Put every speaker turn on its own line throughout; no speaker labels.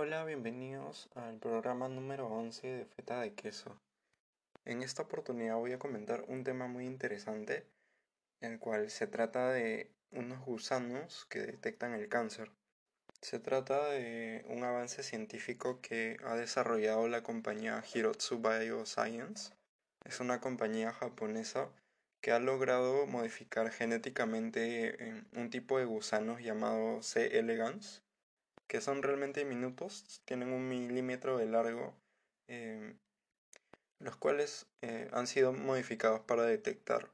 Hola, bienvenidos al programa número 11 de Feta de Queso. En esta oportunidad voy a comentar un tema muy interesante, el cual se trata de unos gusanos que detectan el cáncer. Se trata de un avance científico que ha desarrollado la compañía Hirotsu Bioscience. Es una compañía japonesa que ha logrado modificar genéticamente un tipo de gusanos llamado C. elegans que son realmente minutos, tienen un milímetro de largo, em, los cuales eh, han sido modificados para detectar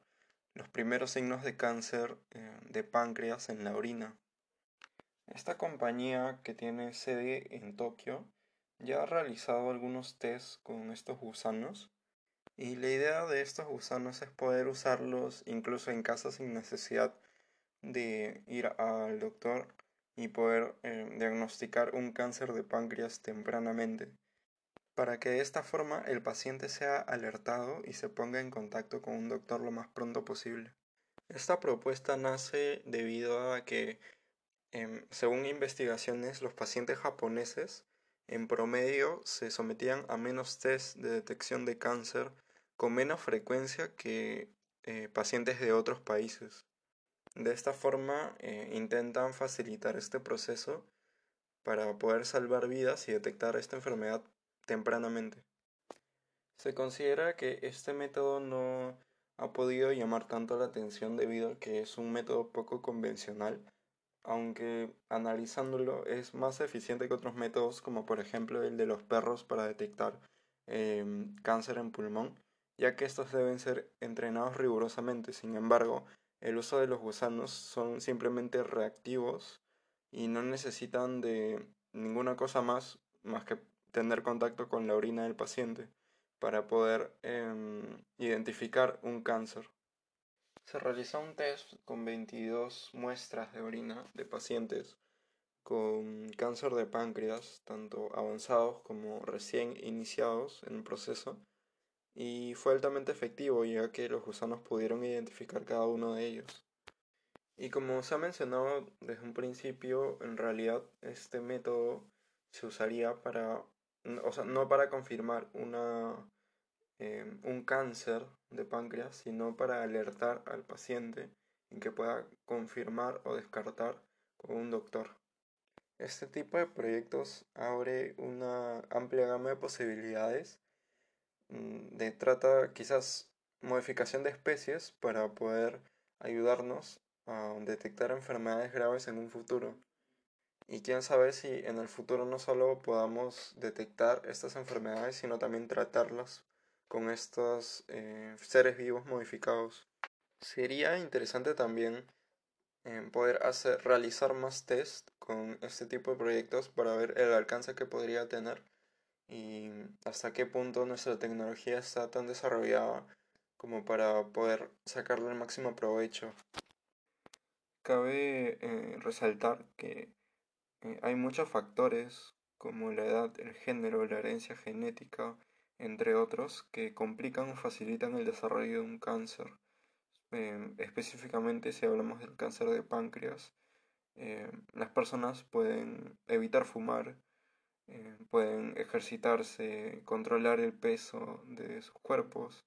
los primeros signos de cáncer eh, de páncreas en la orina. Esta compañía que tiene sede en Tokio ya ha realizado algunos tests con estos gusanos y la idea de estos gusanos es poder usarlos incluso en casa sin necesidad de ir al doctor y poder eh, diagnosticar un cáncer de páncreas tempranamente, para que de esta forma el paciente sea alertado y se ponga en contacto con un doctor lo más pronto posible. Esta propuesta nace debido a que, em, según investigaciones, los pacientes japoneses en promedio se sometían a menos test de detección de cáncer con menos frecuencia que eh, pacientes de otros países. De esta forma eh, intentan facilitar este proceso para poder salvar vidas y detectar esta enfermedad tempranamente. Se considera que este método no ha podido llamar tanto la atención debido a que es un método poco convencional, aunque analizándolo es más eficiente que otros métodos como por ejemplo el de los perros para detectar em, cáncer en pulmón, ya que estos deben ser entrenados rigurosamente. Sin embargo, el uso de los gusanos son simplemente reactivos y no necesitan de ninguna cosa más más que tener contacto con la orina del paciente para poder em, identificar un cáncer. Se realizó un test con 22 muestras de orina de pacientes con cáncer de páncreas, tanto avanzados como recién iniciados en el proceso, y fue altamente efectivo ya que los gusanos pudieron identificar cada uno de ellos. Y como se ha mencionado desde un principio, en realidad este método se usaría para, o sea, no para confirmar una, em, un cáncer de páncreas, sino para alertar al paciente en que pueda confirmar o descartar con un doctor. Este tipo de proyectos abre una amplia gama de posibilidades de trata quizás modificación de especies para poder ayudarnos a detectar enfermedades graves en un futuro. Y quién sabe si en el futuro no solo podamos detectar estas enfermedades, sino también tratarlas con estos eh, seres vivos modificados. Sería interesante también eh, poder hacer, realizar más test con este tipo de proyectos para ver el alcance que podría tener y hasta qué punto nuestra tecnología está tan desarrollada como para poder sacarle el máximo provecho. Cabe eh, resaltar que eh, hay muchos factores como la edad, el género, la herencia genética, entre otros, que complican o facilitan el desarrollo de un cáncer. Eh, específicamente si hablamos del cáncer de páncreas, las personas pueden evitar fumar, eh, pueden ejercitarse, controlar el peso de sus cuerpos,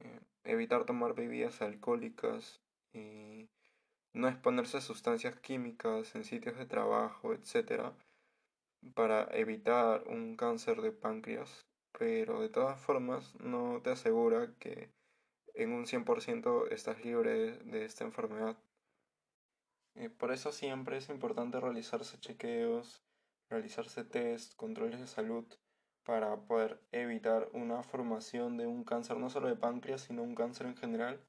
eh, evitar tomar bebidas alcohólicas y no exponerse a sustancias químicas en sitios de trabajo, etc., para evitar un cáncer de páncreas, pero de todas formas no te asegura que en un 100% estás libre de esta enfermedad. Eh, por eso siempre es importante realizarse chequeos realizarse test, controles de salud para poder evitar una formación de un cáncer no solo de páncreas, sino un cáncer en general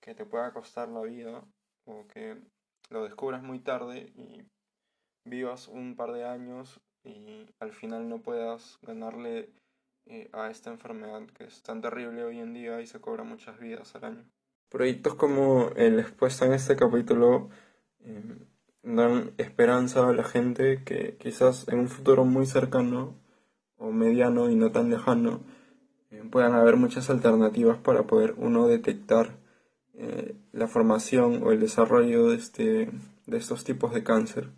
que te pueda costar la vida o que lo descubras muy tarde y vivas un par de años y al final no puedas ganarle eh, a esta enfermedad que es tan terrible hoy en día y se cobra muchas vidas al año. Proyectos como el expuesto en este capítulo eh, dan esperanza a la gente que quizás en un futuro muy cercano o mediano y no tan lejano eh, puedan haber muchas alternativas para poder uno detectar eh, la formación o el desarrollo de, este, de estos tipos de cáncer.